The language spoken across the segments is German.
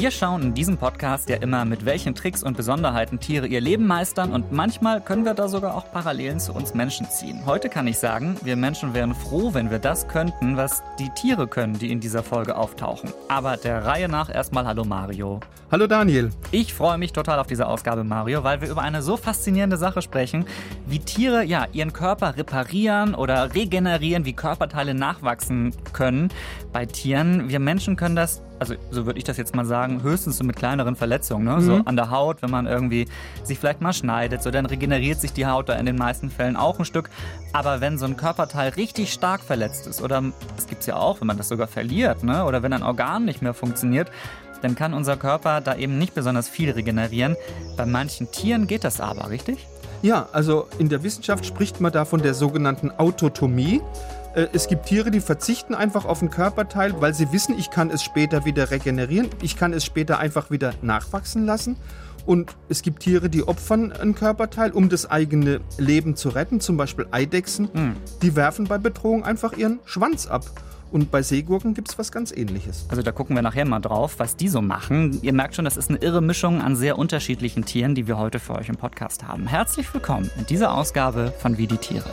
Wir schauen in diesem Podcast ja immer, mit welchen Tricks und Besonderheiten Tiere ihr Leben meistern und manchmal können wir da sogar auch Parallelen zu uns Menschen ziehen. Heute kann ich sagen, wir Menschen wären froh, wenn wir das könnten, was die Tiere können, die in dieser Folge auftauchen. Aber der Reihe nach erstmal Hallo Mario. Hallo Daniel. Ich freue mich total auf diese Ausgabe Mario, weil wir über eine so faszinierende Sache sprechen, wie Tiere ja ihren Körper reparieren oder regenerieren, wie Körperteile nachwachsen können bei Tieren. Wir Menschen können das also so würde ich das jetzt mal sagen, höchstens so mit kleineren Verletzungen, ne? Mhm. so an der Haut, wenn man irgendwie sich vielleicht mal schneidet, so dann regeneriert sich die Haut da in den meisten Fällen auch ein Stück. Aber wenn so ein Körperteil richtig stark verletzt ist oder es gibt es ja auch, wenn man das sogar verliert, ne? oder wenn ein Organ nicht mehr funktioniert, dann kann unser Körper da eben nicht besonders viel regenerieren. Bei manchen Tieren geht das aber, richtig? Ja, also in der Wissenschaft spricht man da von der sogenannten Autotomie. Äh, es gibt Tiere, die verzichten einfach auf ein Körperteil, weil sie wissen, ich kann es später wieder regenerieren, ich kann es später einfach wieder nachwachsen lassen. Und es gibt Tiere, die opfern ein Körperteil, um das eigene Leben zu retten. Zum Beispiel Eidechsen, mhm. die werfen bei Bedrohung einfach ihren Schwanz ab. Und bei Seegurken gibt es was ganz ähnliches. Also da gucken wir nachher mal drauf, was die so machen. Ihr merkt schon, das ist eine irre Mischung an sehr unterschiedlichen Tieren, die wir heute für euch im Podcast haben. Herzlich willkommen in dieser Ausgabe von Wie die Tiere.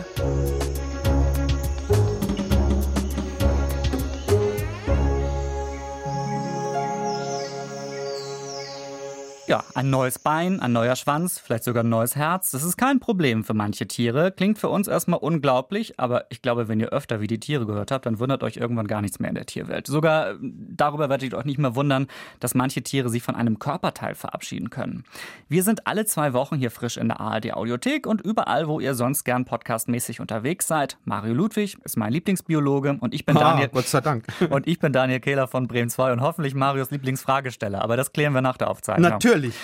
Ja, ein neues Bein, ein neuer Schwanz, vielleicht sogar ein neues Herz. Das ist kein Problem für manche Tiere. Klingt für uns erstmal unglaublich, aber ich glaube, wenn ihr öfter wie die Tiere gehört habt, dann wundert euch irgendwann gar nichts mehr in der Tierwelt. Sogar äh, darüber werdet ihr euch nicht mehr wundern, dass manche Tiere sich von einem Körperteil verabschieden können. Wir sind alle zwei Wochen hier frisch in der ARD Audiothek und überall, wo ihr sonst gern podcastmäßig unterwegs seid. Mario Ludwig ist mein Lieblingsbiologe und ich bin ah, Daniel. Gott sei Dank. Und ich bin Daniel Kehler von Bremen 2 und hoffentlich Marios Lieblingsfragesteller. Aber das klären wir nach der Aufzeichnung. Natürlich. Natürlich.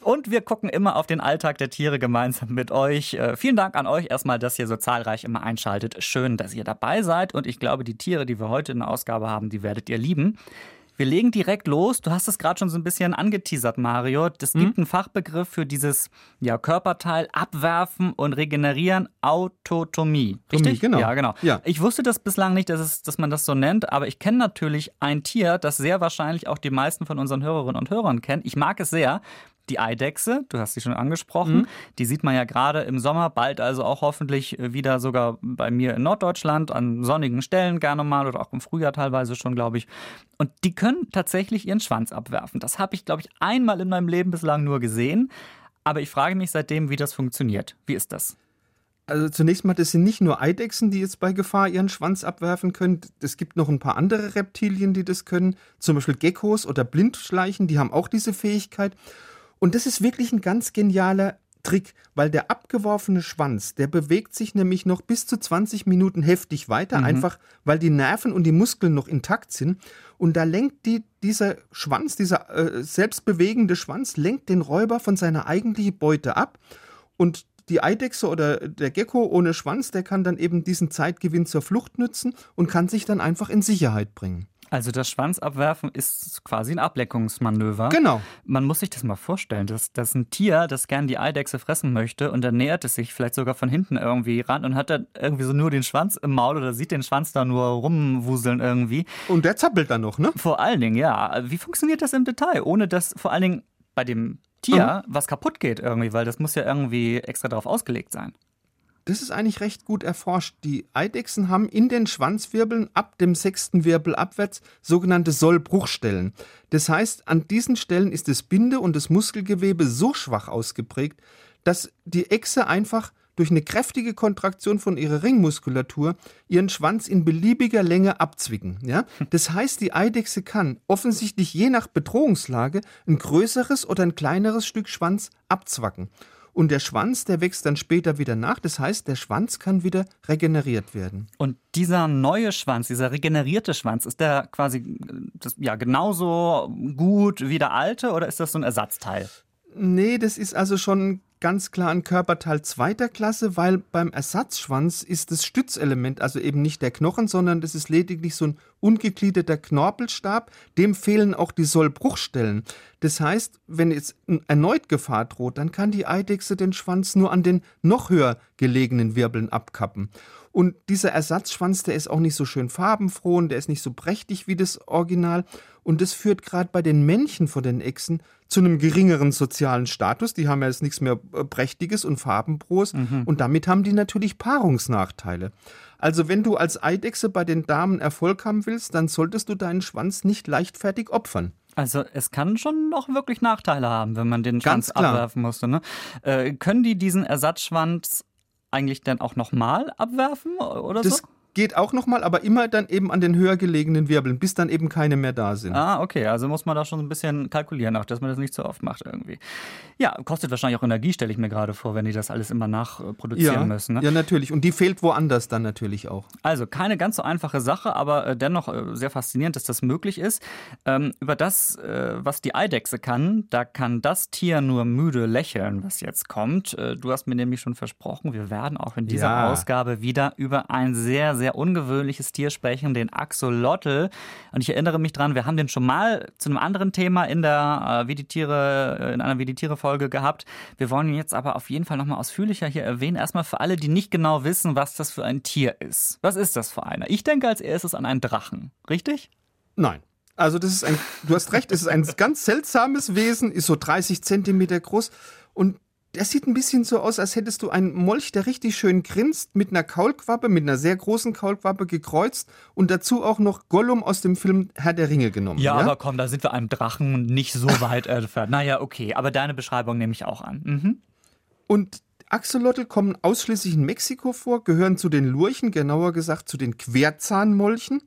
Und wir gucken immer auf den Alltag der Tiere gemeinsam mit euch. Äh, vielen Dank an euch erstmal, dass ihr so zahlreich immer einschaltet. Schön, dass ihr dabei seid. Und ich glaube, die Tiere, die wir heute in der Ausgabe haben, die werdet ihr lieben. Wir legen direkt los. Du hast es gerade schon so ein bisschen angeteasert, Mario. Es gibt mhm. einen Fachbegriff für dieses ja, Körperteil abwerfen und regenerieren, Autotomie. Richtig? genau. Ja, genau. Ja. Ich wusste das bislang nicht, dass, es, dass man das so nennt, aber ich kenne natürlich ein Tier, das sehr wahrscheinlich auch die meisten von unseren Hörerinnen und Hörern kennen. Ich mag es sehr die Eidechse, du hast sie schon angesprochen, mhm. die sieht man ja gerade im Sommer, bald also auch hoffentlich äh, wieder sogar bei mir in Norddeutschland an sonnigen Stellen gerne mal oder auch im Frühjahr teilweise schon, glaube ich. Und die können tatsächlich ihren Schwanz abwerfen. Das habe ich, glaube ich, einmal in meinem Leben bislang nur gesehen. Aber ich frage mich seitdem, wie das funktioniert. Wie ist das? Also zunächst mal, das sind nicht nur Eidechsen, die jetzt bei Gefahr ihren Schwanz abwerfen können. Es gibt noch ein paar andere Reptilien, die das können. Zum Beispiel Geckos oder Blindschleichen, die haben auch diese Fähigkeit. Und das ist wirklich ein ganz genialer Trick, weil der abgeworfene Schwanz, der bewegt sich nämlich noch bis zu 20 Minuten heftig weiter, mhm. einfach weil die Nerven und die Muskeln noch intakt sind. Und da lenkt die, dieser Schwanz, dieser äh, selbstbewegende Schwanz, lenkt den Räuber von seiner eigentlichen Beute ab. Und die Eidechse oder der Gecko ohne Schwanz, der kann dann eben diesen Zeitgewinn zur Flucht nützen und kann sich dann einfach in Sicherheit bringen. Also das Schwanzabwerfen ist quasi ein Ableckungsmanöver. Genau. Man muss sich das mal vorstellen, dass, dass ein Tier, das gern die Eidechse fressen möchte und dann nähert es sich vielleicht sogar von hinten irgendwie ran und hat dann irgendwie so nur den Schwanz im Maul oder sieht den Schwanz da nur rumwuseln irgendwie. Und der zappelt dann noch, ne? Vor allen Dingen, ja. Wie funktioniert das im Detail? Ohne dass vor allen Dingen bei dem Tier mhm. was kaputt geht irgendwie, weil das muss ja irgendwie extra darauf ausgelegt sein. Das ist eigentlich recht gut erforscht. Die Eidechsen haben in den Schwanzwirbeln ab dem sechsten Wirbel abwärts sogenannte Sollbruchstellen. Das heißt, an diesen Stellen ist das Binde- und das Muskelgewebe so schwach ausgeprägt, dass die Echse einfach durch eine kräftige Kontraktion von ihrer Ringmuskulatur ihren Schwanz in beliebiger Länge abzwicken. Ja? Das heißt, die Eidechse kann offensichtlich je nach Bedrohungslage ein größeres oder ein kleineres Stück Schwanz abzwacken. Und der Schwanz, der wächst dann später wieder nach. Das heißt, der Schwanz kann wieder regeneriert werden. Und dieser neue Schwanz, dieser regenerierte Schwanz, ist der quasi das, ja, genauso gut wie der alte oder ist das so ein Ersatzteil? Nee, das ist also schon ganz klar ein Körperteil zweiter Klasse, weil beim Ersatzschwanz ist das Stützelement also eben nicht der Knochen, sondern das ist lediglich so ein ungegliederter Knorpelstab. Dem fehlen auch die Sollbruchstellen. Das heißt, wenn jetzt erneut Gefahr droht, dann kann die Eidechse den Schwanz nur an den noch höher gelegenen Wirbeln abkappen. Und dieser Ersatzschwanz, der ist auch nicht so schön farbenfroh und der ist nicht so prächtig wie das Original. Und das führt gerade bei den Männchen von den Echsen zu einem geringeren sozialen Status. Die haben ja jetzt nichts mehr äh, Prächtiges und Farbenfrohes. Mhm. Und damit haben die natürlich Paarungsnachteile. Also wenn du als Eidechse bei den Damen Erfolg haben willst, dann solltest du deinen Schwanz nicht leichtfertig opfern. Also es kann schon noch wirklich Nachteile haben, wenn man den Schwanz abwerfen musste. Ne? Äh, können die diesen Ersatzschwanz eigentlich dann auch nochmal abwerfen oder das so? Geht auch nochmal, aber immer dann eben an den höher gelegenen Wirbeln, bis dann eben keine mehr da sind. Ah, okay, also muss man da schon ein bisschen kalkulieren, auch dass man das nicht so oft macht irgendwie. Ja, kostet wahrscheinlich auch Energie, stelle ich mir gerade vor, wenn die das alles immer nachproduzieren ja, müssen. Ne? Ja, natürlich. Und die fehlt woanders dann natürlich auch. Also keine ganz so einfache Sache, aber äh, dennoch äh, sehr faszinierend, dass das möglich ist. Ähm, über das, äh, was die Eidechse kann, da kann das Tier nur müde lächeln, was jetzt kommt. Du hast mir nämlich schon versprochen, wir werden auch in dieser ja. Ausgabe wieder über ein sehr, sehr sehr ungewöhnliches Tier sprechen, den Axolotl. Und ich erinnere mich dran, wir haben den schon mal zu einem anderen Thema in der äh, wie die Tiere, äh, in einer Wie die Tiere Folge gehabt. Wir wollen ihn jetzt aber auf jeden Fall nochmal ausführlicher hier erwähnen. Erstmal für alle, die nicht genau wissen, was das für ein Tier ist. Was ist das für einer? Ich denke als erstes an einen Drachen. Richtig? Nein. Also das ist ein, du hast recht, es ist ein ganz seltsames Wesen, ist so 30 Zentimeter groß und der sieht ein bisschen so aus, als hättest du einen Molch, der richtig schön grinst, mit einer Kaulquappe, mit einer sehr großen Kaulquappe gekreuzt und dazu auch noch Gollum aus dem Film Herr der Ringe genommen. Ja, ja? aber komm, da sind wir einem Drachen nicht so weit entfernt. Naja, okay, aber deine Beschreibung nehme ich auch an. Mhm. Und Axolotl kommen ausschließlich in Mexiko vor, gehören zu den Lurchen, genauer gesagt zu den Querzahnmolchen.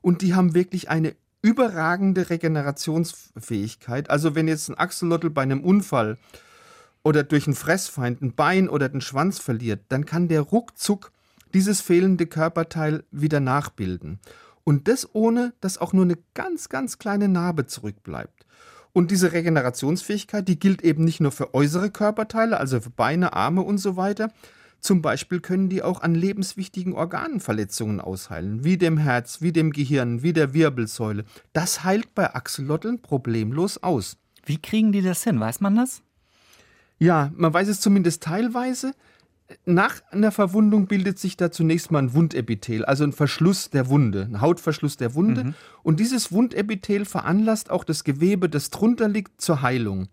Und die haben wirklich eine überragende Regenerationsfähigkeit. Also wenn jetzt ein Axolotl bei einem Unfall oder durch einen Fressfeind ein Bein oder den Schwanz verliert, dann kann der ruckzuck dieses fehlende Körperteil wieder nachbilden. Und das ohne, dass auch nur eine ganz, ganz kleine Narbe zurückbleibt. Und diese Regenerationsfähigkeit, die gilt eben nicht nur für äußere Körperteile, also für Beine, Arme und so weiter. Zum Beispiel können die auch an lebenswichtigen Organverletzungen ausheilen, wie dem Herz, wie dem Gehirn, wie der Wirbelsäule. Das heilt bei Axolotln problemlos aus. Wie kriegen die das hin? Weiß man das? Ja, man weiß es zumindest teilweise. Nach einer Verwundung bildet sich da zunächst mal ein Wundepithel, also ein Verschluss der Wunde, ein Hautverschluss der Wunde. Mhm. Und dieses Wundepithel veranlasst auch das Gewebe, das drunter liegt, zur Heilung.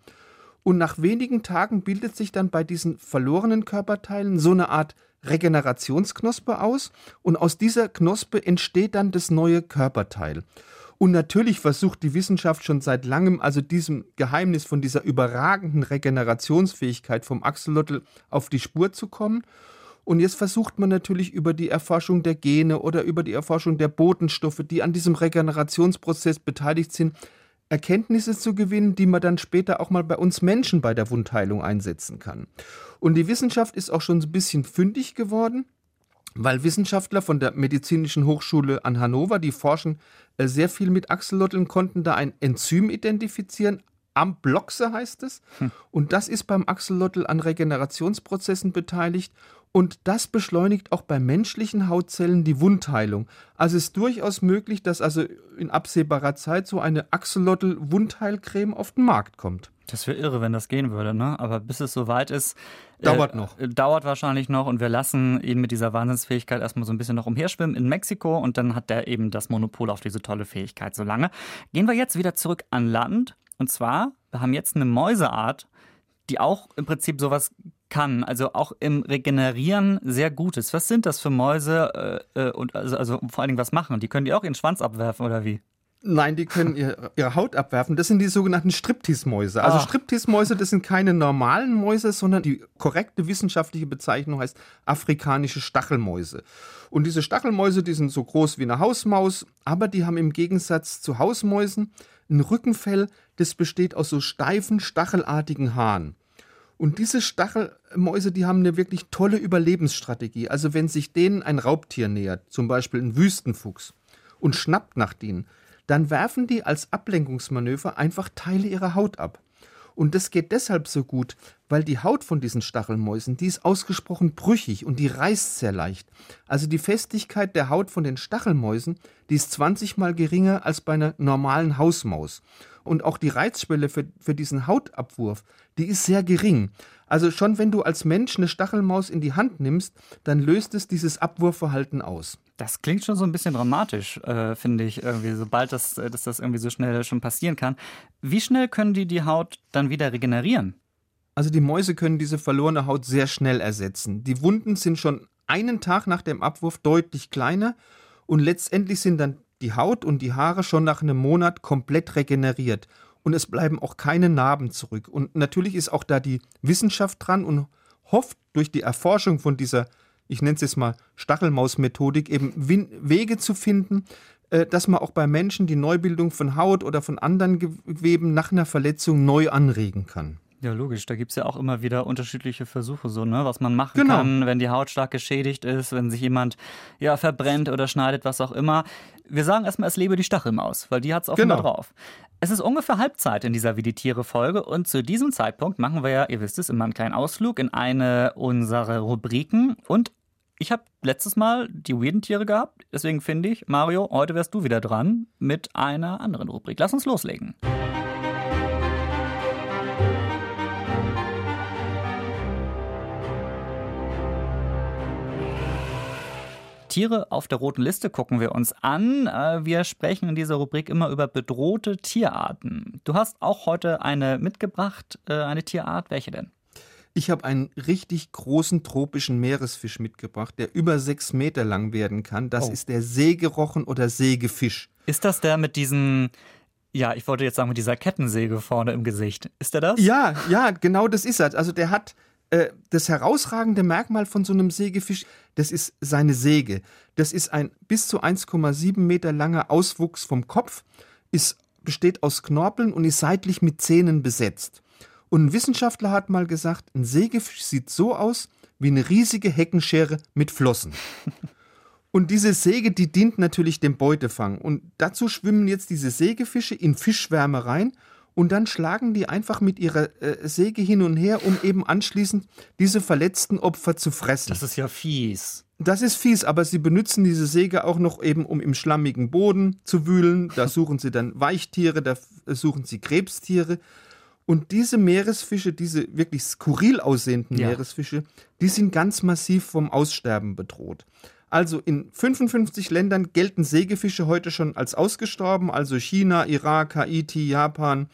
Und nach wenigen Tagen bildet sich dann bei diesen verlorenen Körperteilen so eine Art Regenerationsknospe aus. Und aus dieser Knospe entsteht dann das neue Körperteil. Und natürlich versucht die Wissenschaft schon seit langem, also diesem Geheimnis von dieser überragenden Regenerationsfähigkeit vom Axolotl auf die Spur zu kommen. Und jetzt versucht man natürlich über die Erforschung der Gene oder über die Erforschung der Botenstoffe, die an diesem Regenerationsprozess beteiligt sind, Erkenntnisse zu gewinnen, die man dann später auch mal bei uns Menschen bei der Wundheilung einsetzen kann. Und die Wissenschaft ist auch schon so ein bisschen fündig geworden weil Wissenschaftler von der Medizinischen Hochschule an Hannover, die forschen äh, sehr viel mit Axolotln, konnten da ein Enzym identifizieren. Ambloxe heißt es. Hm. Und das ist beim Axolotl an Regenerationsprozessen beteiligt. Und das beschleunigt auch bei menschlichen Hautzellen die Wundheilung. Also ist durchaus möglich, dass also in absehbarer Zeit so eine Axolotl-Wundheilcreme auf den Markt kommt. Das wäre irre, wenn das gehen würde, ne? Aber bis es soweit ist. Dauert äh, noch. Äh, dauert wahrscheinlich noch und wir lassen ihn mit dieser Wahnsinnsfähigkeit erstmal so ein bisschen noch umherschwimmen in Mexiko und dann hat der eben das Monopol auf diese tolle Fähigkeit so lange. Gehen wir jetzt wieder zurück an Land und zwar, wir haben jetzt eine Mäuseart, die auch im Prinzip sowas kann, also auch im Regenerieren sehr gut ist. Was sind das für Mäuse äh, äh und also, also vor allen Dingen was machen? Die können die auch ihren Schwanz abwerfen oder wie? Nein, die können ihre, ihre Haut abwerfen. Das sind die sogenannten Striptease-Mäuse. Also ah. Striptease-Mäuse, das sind keine normalen Mäuse, sondern die korrekte wissenschaftliche Bezeichnung heißt afrikanische Stachelmäuse. Und diese Stachelmäuse, die sind so groß wie eine Hausmaus, aber die haben im Gegensatz zu Hausmäusen ein Rückenfell, das besteht aus so steifen, stachelartigen Haaren. Und diese Stachelmäuse, die haben eine wirklich tolle Überlebensstrategie. Also wenn sich denen ein Raubtier nähert, zum Beispiel ein Wüstenfuchs, und schnappt nach denen, dann werfen die als Ablenkungsmanöver einfach Teile ihrer Haut ab. Und das geht deshalb so gut, weil die Haut von diesen Stachelmäusen, die ist ausgesprochen brüchig und die reißt sehr leicht. Also die Festigkeit der Haut von den Stachelmäusen, die ist 20 mal geringer als bei einer normalen Hausmaus. Und auch die Reizschwelle für, für diesen Hautabwurf, die ist sehr gering. Also schon wenn du als Mensch eine Stachelmaus in die Hand nimmst, dann löst es dieses Abwurfverhalten aus. Das klingt schon so ein bisschen dramatisch, äh, finde ich, irgendwie, sobald das, äh, dass das irgendwie so schnell schon passieren kann. Wie schnell können die die Haut dann wieder regenerieren? Also die Mäuse können diese verlorene Haut sehr schnell ersetzen. Die Wunden sind schon einen Tag nach dem Abwurf deutlich kleiner und letztendlich sind dann die Haut und die Haare schon nach einem Monat komplett regeneriert und es bleiben auch keine Narben zurück. Und natürlich ist auch da die Wissenschaft dran und hofft durch die Erforschung von dieser, ich nenne es jetzt mal Stachelmaus-Methodik, eben Wege zu finden, äh, dass man auch bei Menschen die Neubildung von Haut oder von anderen Geweben nach einer Verletzung neu anregen kann. Ja, logisch. Da gibt es ja auch immer wieder unterschiedliche Versuche, so, ne? was man machen genau. kann, wenn die Haut stark geschädigt ist, wenn sich jemand ja verbrennt oder schneidet, was auch immer. Wir sagen erstmal, es lebe die Stachelmaus, weil die hat es auch genau. immer drauf. Es ist ungefähr Halbzeit in dieser Wie die Tiere-Folge und zu diesem Zeitpunkt machen wir ja, ihr wisst es, immer einen kleinen Ausflug in eine unserer Rubriken. Und ich habe letztes Mal die weirden Tiere gehabt, deswegen finde ich, Mario, heute wärst du wieder dran mit einer anderen Rubrik. Lass uns loslegen. Tiere auf der roten Liste gucken wir uns an. Äh, wir sprechen in dieser Rubrik immer über bedrohte Tierarten. Du hast auch heute eine mitgebracht, äh, eine Tierart. Welche denn? Ich habe einen richtig großen tropischen Meeresfisch mitgebracht, der über sechs Meter lang werden kann. Das oh. ist der Sägerochen oder Sägefisch. Ist das der mit diesen ja, ich wollte jetzt sagen, mit dieser Kettensäge vorne im Gesicht. Ist der das? Ja, ja, genau das ist er. Also der hat äh, das herausragende Merkmal von so einem Sägefisch, das ist seine Säge. Das ist ein bis zu 1,7 Meter langer Auswuchs vom Kopf, ist, besteht aus Knorpeln und ist seitlich mit Zähnen besetzt. Und ein Wissenschaftler hat mal gesagt, ein Sägefisch sieht so aus wie eine riesige Heckenschere mit Flossen. Und diese Säge, die dient natürlich dem Beutefang. Und dazu schwimmen jetzt diese Sägefische in Fischwärme rein und dann schlagen die einfach mit ihrer äh, Säge hin und her, um eben anschließend diese verletzten Opfer zu fressen. Das ist ja fies. Das ist fies, aber sie benutzen diese Säge auch noch eben, um im schlammigen Boden zu wühlen. Da suchen sie dann Weichtiere, da suchen sie Krebstiere. Und diese Meeresfische, diese wirklich skurril aussehenden ja. Meeresfische, die sind ganz massiv vom Aussterben bedroht. Also in 55 Ländern gelten Sägefische heute schon als ausgestorben, also China, Irak, Haiti, Japan,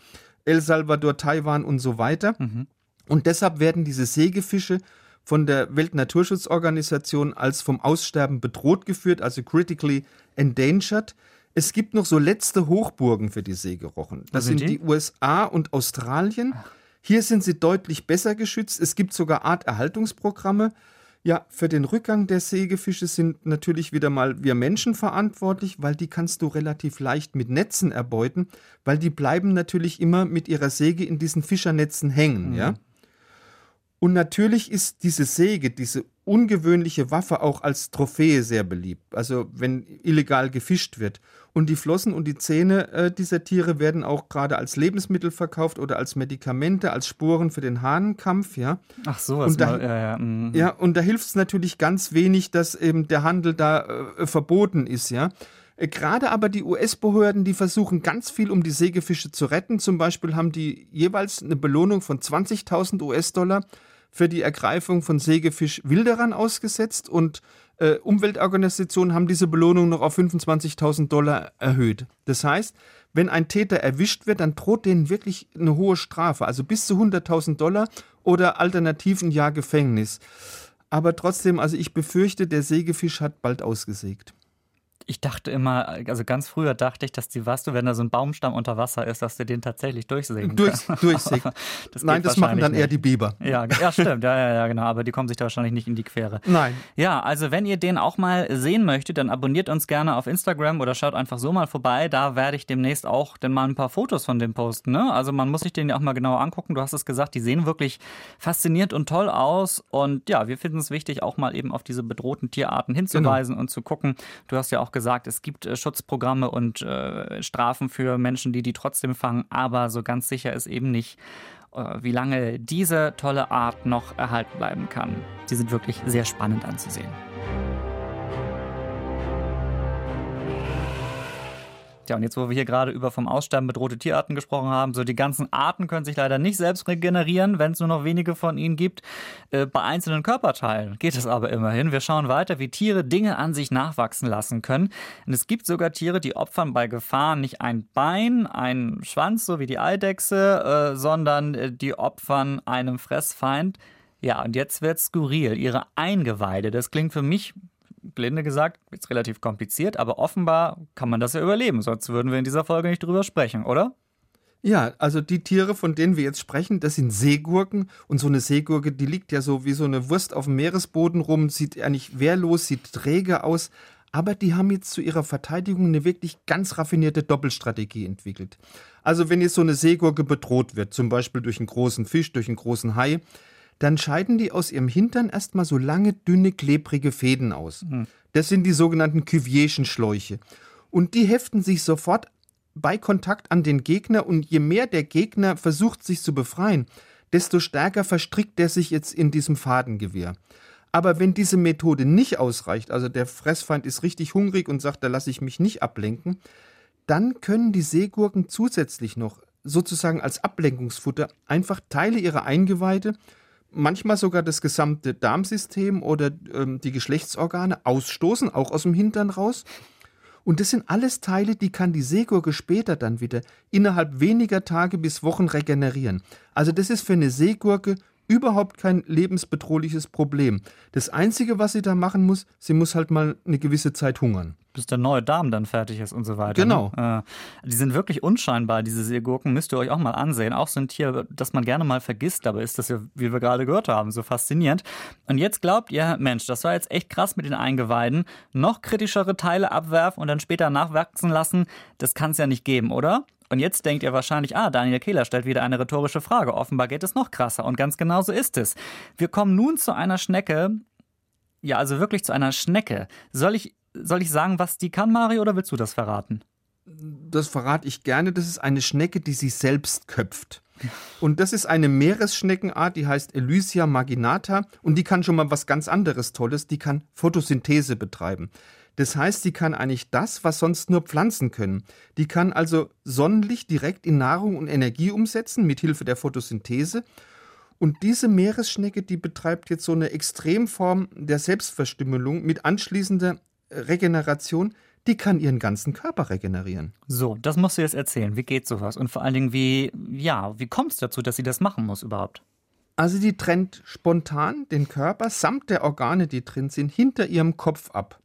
El Salvador, Taiwan und so weiter. Mhm. Und deshalb werden diese Sägefische von der Weltnaturschutzorganisation als vom Aussterben bedroht geführt, also critically endangered. Es gibt noch so letzte Hochburgen für die Sägerochen. Das sind die? die USA und Australien. Hier sind sie deutlich besser geschützt. Es gibt sogar Arterhaltungsprogramme. Ja, für den Rückgang der Sägefische sind natürlich wieder mal wir Menschen verantwortlich, weil die kannst du relativ leicht mit Netzen erbeuten, weil die bleiben natürlich immer mit ihrer Säge in diesen Fischernetzen hängen, mhm. ja. Und natürlich ist diese Säge, diese ungewöhnliche Waffe auch als Trophäe sehr beliebt, also wenn illegal gefischt wird. Und die Flossen und die Zähne äh, dieser Tiere werden auch gerade als Lebensmittel verkauft oder als Medikamente, als Sporen für den Hahnenkampf, ja. Ach so, was und da, ja, ja. Mhm. ja, und da hilft es natürlich ganz wenig, dass eben der Handel da äh, verboten ist, ja. Äh, gerade aber die US-Behörden, die versuchen ganz viel, um die Sägefische zu retten. Zum Beispiel haben die jeweils eine Belohnung von 20.000 US-Dollar für die Ergreifung von Sägefisch-Wilderern ausgesetzt und äh, Umweltorganisationen haben diese Belohnung noch auf 25.000 Dollar erhöht. Das heißt, wenn ein Täter erwischt wird, dann droht denen wirklich eine hohe Strafe, also bis zu 100.000 Dollar oder alternativ ein Jahr Gefängnis. Aber trotzdem, also ich befürchte, der Sägefisch hat bald ausgesägt ich dachte immer, also ganz früher dachte ich, dass die Waste, wenn da so ein Baumstamm unter Wasser ist, dass du den tatsächlich durchsägen Durch, Durchsägen. das Nein, das machen dann nicht. eher die Biber. Ja, ja, stimmt. Ja, ja, ja, genau. Aber die kommen sich da wahrscheinlich nicht in die Quere. Nein. Ja, also wenn ihr den auch mal sehen möchtet, dann abonniert uns gerne auf Instagram oder schaut einfach so mal vorbei. Da werde ich demnächst auch dann mal ein paar Fotos von dem posten. Ne? Also man muss sich den ja auch mal genauer angucken. Du hast es gesagt, die sehen wirklich faszinierend und toll aus. Und ja, wir finden es wichtig, auch mal eben auf diese bedrohten Tierarten hinzuweisen genau. und zu gucken. Du hast ja auch gesagt, es gibt äh, Schutzprogramme und äh, Strafen für Menschen, die die trotzdem fangen, aber so ganz sicher ist eben nicht, äh, wie lange diese tolle Art noch erhalten bleiben kann. Die sind wirklich sehr spannend anzusehen. Tja, und jetzt, wo wir hier gerade über vom Aussterben bedrohte Tierarten gesprochen haben, so die ganzen Arten können sich leider nicht selbst regenerieren, wenn es nur noch wenige von ihnen gibt. Äh, bei einzelnen Körperteilen geht es aber immerhin. Wir schauen weiter, wie Tiere Dinge an sich nachwachsen lassen können. Und es gibt sogar Tiere, die opfern bei Gefahr nicht ein Bein, einen Schwanz, so wie die Eidechse, äh, sondern äh, die opfern einem Fressfeind. Ja, und jetzt wird skurril. Ihre Eingeweide, das klingt für mich Blinde gesagt, ist relativ kompliziert, aber offenbar kann man das ja überleben, sonst würden wir in dieser Folge nicht drüber sprechen, oder? Ja, also die Tiere, von denen wir jetzt sprechen, das sind Seegurken. Und so eine Seegurke, die liegt ja so wie so eine Wurst auf dem Meeresboden rum, sieht eigentlich wehrlos, sieht träge aus. Aber die haben jetzt zu ihrer Verteidigung eine wirklich ganz raffinierte Doppelstrategie entwickelt. Also wenn jetzt so eine Seegurke bedroht wird, zum Beispiel durch einen großen Fisch, durch einen großen Hai, dann scheiden die aus ihrem Hintern erstmal so lange, dünne, klebrige Fäden aus. Mhm. Das sind die sogenannten Cuvierschen Schläuche. Und die heften sich sofort bei Kontakt an den Gegner und je mehr der Gegner versucht, sich zu befreien, desto stärker verstrickt er sich jetzt in diesem Fadengewehr. Aber wenn diese Methode nicht ausreicht, also der Fressfeind ist richtig hungrig und sagt, da lasse ich mich nicht ablenken, dann können die Seegurken zusätzlich noch sozusagen als Ablenkungsfutter einfach Teile ihrer Eingeweide manchmal sogar das gesamte Darmsystem oder ähm, die Geschlechtsorgane ausstoßen, auch aus dem Hintern raus. Und das sind alles Teile, die kann die Seegurke später dann wieder innerhalb weniger Tage bis Wochen regenerieren. Also das ist für eine Seegurke überhaupt kein lebensbedrohliches Problem. Das Einzige, was sie da machen muss, sie muss halt mal eine gewisse Zeit hungern. Bis der neue Darm dann fertig ist und so weiter. Genau. Ne? Äh, die sind wirklich unscheinbar, diese Seegurken. Müsst ihr euch auch mal ansehen. Auch so ein Tier, das man gerne mal vergisst, aber ist das ja, wie wir gerade gehört haben, so faszinierend. Und jetzt glaubt ihr, Mensch, das war jetzt echt krass mit den Eingeweiden. Noch kritischere Teile abwerfen und dann später nachwachsen lassen, das kann es ja nicht geben, oder? Und jetzt denkt ihr wahrscheinlich, ah, Daniel Kehler stellt wieder eine rhetorische Frage. Offenbar geht es noch krasser. Und ganz genau so ist es. Wir kommen nun zu einer Schnecke. Ja, also wirklich zu einer Schnecke. Soll ich, soll ich sagen, was die kann, Mario, oder willst du das verraten? Das verrate ich gerne. Das ist eine Schnecke, die sich selbst köpft. Und das ist eine Meeresschneckenart, die heißt Elysia marginata und die kann schon mal was ganz anderes Tolles, die kann Photosynthese betreiben. Das heißt, sie kann eigentlich das, was sonst nur Pflanzen können. Die kann also Sonnenlicht direkt in Nahrung und Energie umsetzen mit Hilfe der Photosynthese. Und diese Meeresschnecke, die betreibt jetzt so eine Extremform der Selbstverstümmelung mit anschließender Regeneration, die kann ihren ganzen Körper regenerieren. So, das musst du jetzt erzählen. Wie geht sowas? Und vor allen Dingen, wie, ja, wie kommt es dazu, dass sie das machen muss überhaupt? Also die trennt spontan den Körper samt der Organe, die drin sind, hinter ihrem Kopf ab.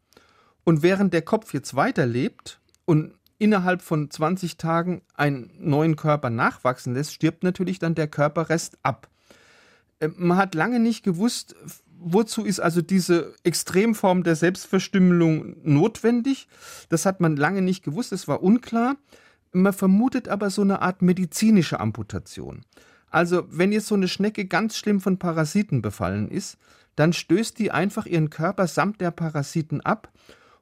Und während der Kopf jetzt weiterlebt und innerhalb von 20 Tagen einen neuen Körper nachwachsen lässt, stirbt natürlich dann der Körperrest ab. Äh, man hat lange nicht gewusst, wozu ist also diese Extremform der Selbstverstümmelung notwendig. Das hat man lange nicht gewusst, es war unklar. Man vermutet aber so eine Art medizinische Amputation. Also wenn jetzt so eine Schnecke ganz schlimm von Parasiten befallen ist, dann stößt die einfach ihren Körper samt der Parasiten ab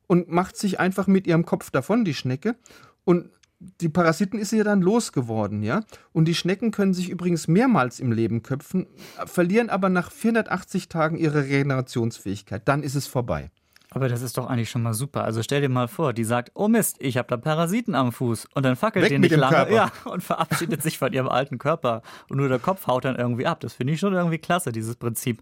und macht sich einfach mit ihrem Kopf davon, die Schnecke. Und die Parasiten ist ja dann losgeworden, ja. Und die Schnecken können sich übrigens mehrmals im Leben köpfen, verlieren aber nach 480 Tagen ihre Regenerationsfähigkeit. Dann ist es vorbei. Aber das ist doch eigentlich schon mal super. Also stell dir mal vor, die sagt, oh Mist, ich habe da Parasiten am Fuß und dann fackelt Weg die nicht lange Körper. ja, und verabschiedet sich von ihrem alten Körper und nur der Kopf haut dann irgendwie ab. Das finde ich schon irgendwie klasse, dieses Prinzip.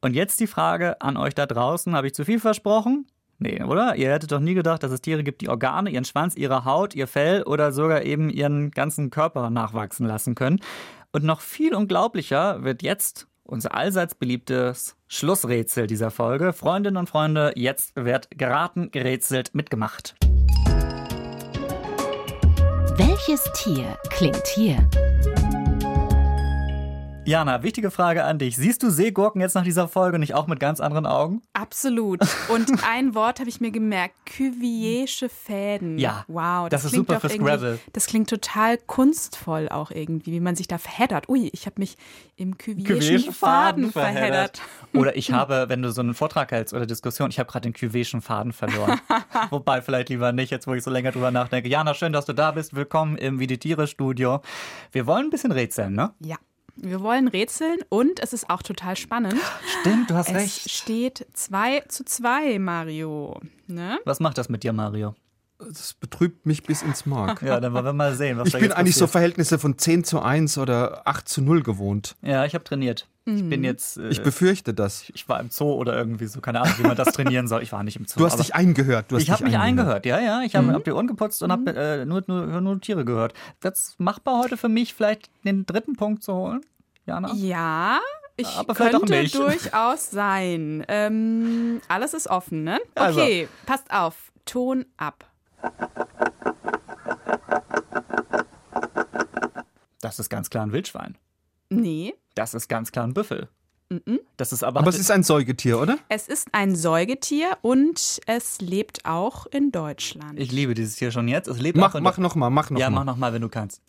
Und jetzt die Frage an euch da draußen, habe ich zu viel versprochen? Nee, oder? Ihr hättet doch nie gedacht, dass es Tiere gibt, die Organe, ihren Schwanz, ihre Haut, ihr Fell oder sogar eben ihren ganzen Körper nachwachsen lassen können. Und noch viel unglaublicher wird jetzt unser allseits beliebtes Schlussrätsel dieser Folge. Freundinnen und Freunde, jetzt wird geraten, gerätselt, mitgemacht. Welches Tier klingt hier? Jana, wichtige Frage an dich. Siehst du Seegurken jetzt nach dieser Folge nicht auch mit ganz anderen Augen? Absolut. Und ein Wort habe ich mir gemerkt: Cuviersche Fäden. Ja. Wow, das, das ist super für Scrabble. Das klingt total kunstvoll auch irgendwie, wie man sich da verheddert. Ui, ich habe mich im Cuvierschen Faden, Faden verheddert. Oder ich habe, wenn du so einen Vortrag hältst oder Diskussion, ich habe gerade den Cuvierschen Faden verloren. Wobei vielleicht lieber nicht, jetzt wo ich so länger drüber nachdenke. Jana, schön, dass du da bist. Willkommen im Wie die Tiere Studio. Wir wollen ein bisschen rätseln, ne? Ja. Wir wollen rätseln und es ist auch total spannend. Stimmt, du hast es recht. Es steht 2 zu 2, Mario. Ne? Was macht das mit dir, Mario? Das betrübt mich bis ins Mark. Ja, dann wollen wir mal sehen, was ich da bin jetzt eigentlich so. Verhältnisse von 10 zu 1 oder 8 zu 0 gewohnt. Ja, ich habe trainiert. Ich bin jetzt. Äh, Ich befürchte das. ich war im Zoo oder irgendwie so, keine Ahnung, wie man das trainieren soll. Ich war nicht im Zoo. Du hast dich eingehört. Du hast ich habe mich eingehört, ja, ja. Ich habe hab die Ohren geputzt und habe äh, nur, nur, nur Tiere gehört. Das ist machbar heute für mich, vielleicht den dritten Punkt zu holen, Jana? Ja, ich Aber könnte durchaus sein. Ähm, alles ist offen, ne? Also. Okay, passt auf. Ton ab. Das ist ganz klar ein Wildschwein. Nee, Das ist ganz klar ein Büffel. Das ist aber. Aber es ist ein Säugetier, oder? es ist ein Säugetier und es lebt auch in Deutschland. ich liebe dieses Tier schon jetzt. Es lebt Mach, auch in mach noch mal, mach noch Ja, mal. mach noch mal, wenn du kannst.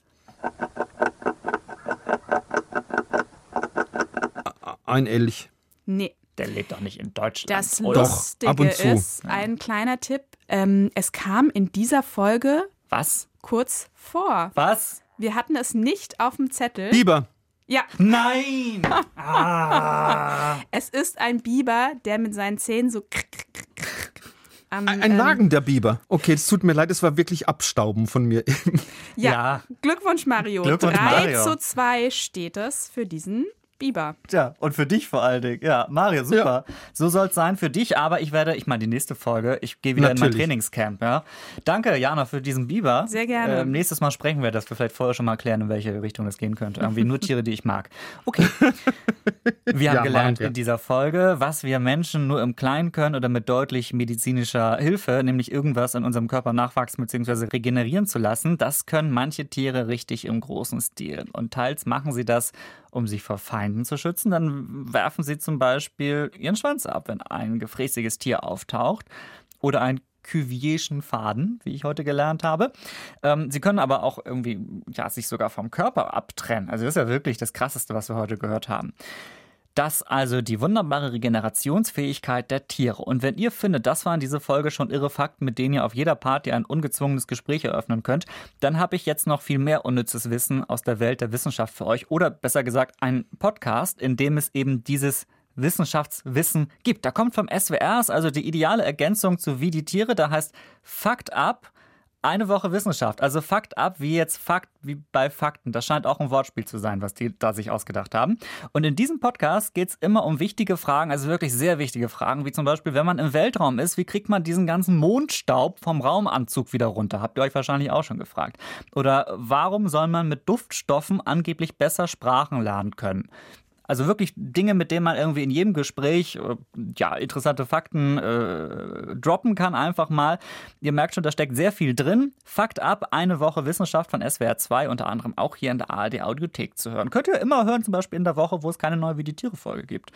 Ein Elch. nee. Der lebt doch nicht in Deutschland. Das oder? Lustige ab und zu. ist, ein kleiner Tipp, ähm, es kam in dieser Folge Was? kurz vor. Was? Wir hatten es nicht auf dem Zettel. Biber. Ja, Nein! es ist ein Biber, der mit seinen Zähnen so krr, krr, krr, krr, am, Ein, ein ähm, nagender Biber. Okay, es tut mir leid, es war wirklich Abstauben von mir. Ja. Ja. Glückwunsch, Mario. Glückwunsch, 3 Mario. zu 2 steht es für diesen Biber. Tja, und für dich vor allen Dingen. Ja, Mario, super. So soll es sein für dich, aber ich werde, ich meine, die nächste Folge, ich gehe wieder in mein Natürlich. Trainingscamp, ja. Danke, Jana, für diesen Biber. Sehr gerne. Ähm, nächstes Mal sprechen wir, dass wir vielleicht vorher schon mal klären, in welche Richtung das gehen könnte. Irgendwie nur Tiere, die ich mag. Okay. Wir haben Ja, gelernt in dieser Folge, was wir Menschen nur im Kleinen können oder mit deutlich medizinischer Hilfe, nämlich irgendwas in unserem Körper nachwachsen bzw. regenerieren zu lassen. Das können manche Tiere richtig im großen Stil. Und teils machen sie das, um sich vor Feinden zu schützen. Dann werfen sie zum Beispiel ihren Schwanz ab, wenn ein gefräßiges Tier auftaucht. Oder ein Cuvierschen Faden, wie ich heute gelernt habe. Ähm, sie können aber auch irgendwie ja, sich sogar vom Körper abtrennen. Also das ist ja wirklich das Krasseste, was wir heute gehört haben. Das also die wunderbare Regenerationsfähigkeit der Tiere. Und wenn ihr findet, das waren diese Folge schon irre Fakten, mit denen ihr auf jeder Party ein ungezwungenes Gespräch eröffnen könnt, dann habe ich jetzt noch viel mehr unnützes Wissen aus der Welt der Wissenschaft für euch. Oder besser gesagt, ein Podcast, in dem es eben dieses Wissenschaftswissen gibt. Da kommt vom SWR, also die ideale Ergänzung zu Wie die Tiere. Da heißt Fakt ab. Eine Woche Wissenschaft, also Fakt ab, wie jetzt Fakt, wie bei Fakten. Das scheint auch ein Wortspiel zu sein, was die da sich ausgedacht haben. Und in diesem Podcast geht es immer um wichtige Fragen, also wirklich sehr wichtige Fragen, wie zum Beispiel, wenn man im Weltraum ist, wie kriegt man diesen ganzen Mondstaub vom Raumanzug wieder runter? Habt ihr euch wahrscheinlich auch schon gefragt. Oder warum soll man mit Duftstoffen angeblich besser Sprachen lernen können? Also wirklich Dinge, mit denen man irgendwie in jedem Gespräch äh, ja, interessante Fakten äh, droppen kann, einfach mal. Ihr merkt schon, da steckt sehr viel drin. Fakt ab, eine Woche Wissenschaft von SWR 2, unter anderem auch hier in der ARD Audiothek zu hören. Könnt ihr immer hören, zum Beispiel in der Woche, wo es keine neue Wie die Tiere-Folge gibt.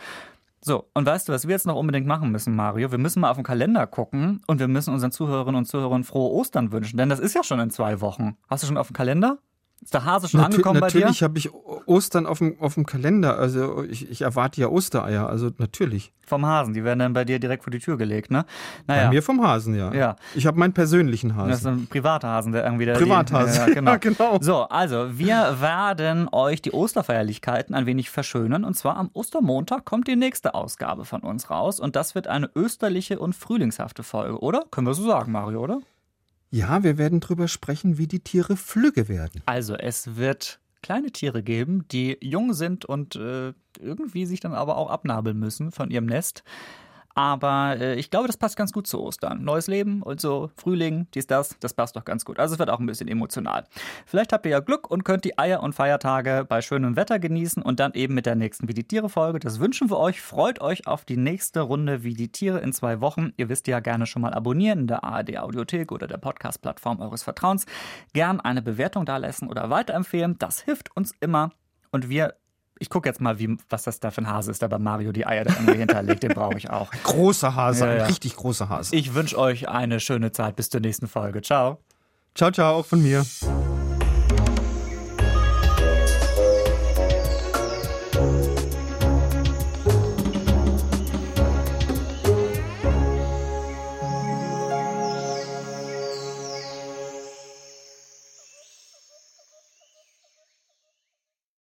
So, und weißt du, was wir jetzt noch unbedingt machen müssen, Mario? Wir müssen mal auf den Kalender gucken und wir müssen unseren Zuhörerinnen und Zuhörern frohe Ostern wünschen, denn das ist ja schon in zwei Wochen. Hast du schon auf den Kalender? Ist der Hase schon Natü- angekommen bei dir? natürlich habe ich Ostern auf dem, auf dem Kalender. Also ich, ich erwarte ja Ostereier. Also natürlich. Vom Hasen, die werden dann bei dir direkt vor die Tür gelegt, ne? Naja. Bei mir vom Hasen, ja. Ja. Ich habe meinen persönlichen Das ist Hasen. ein Privathasen, der irgendwie der Privathasen. Die, ja, genau. Ja, genau. So, also wir werden euch die Osterfeierlichkeiten ein wenig verschönern. Und zwar am Ostermontag kommt die nächste Ausgabe von uns raus. Und das wird eine österliche und frühlingshafte Folge, oder? Können wir so sagen, Mario, oder? Ja, wir werden drüber sprechen, wie die Tiere flügge werden. Also es wird kleine Tiere geben, die jung sind und äh, irgendwie sich dann aber auch abnabeln müssen von ihrem Nest. Aber äh, ich glaube, das passt ganz gut zu Ostern. Neues Leben und so, Frühling, dies, das, das passt doch ganz gut. Also es wird auch ein bisschen emotional. Vielleicht habt ihr ja Glück und könnt die Eier und Feiertage bei schönem Wetter genießen und dann eben mit der nächsten Wie die Tiere-Folge. Das wünschen wir euch. Freut euch auf die nächste Runde Wie die Tiere in zwei Wochen. Ihr wisst ja gerne schon mal abonnieren in der ARD Audiothek oder der Podcast-Plattform eures Vertrauens. Gern eine Bewertung dalassen oder weiterempfehlen. Das hilft uns immer. Und wir ich gucke jetzt mal, wie, was das da für ein Hase ist, der bei Mario die Eier da hinterlegt. Den brauche ich auch. Großer Hase, Ja, ja. ein richtig großer Hase. Ich wünsche euch eine schöne Zeit. Bis zur nächsten Folge. Ciao. Ciao, ciao, auch von mir.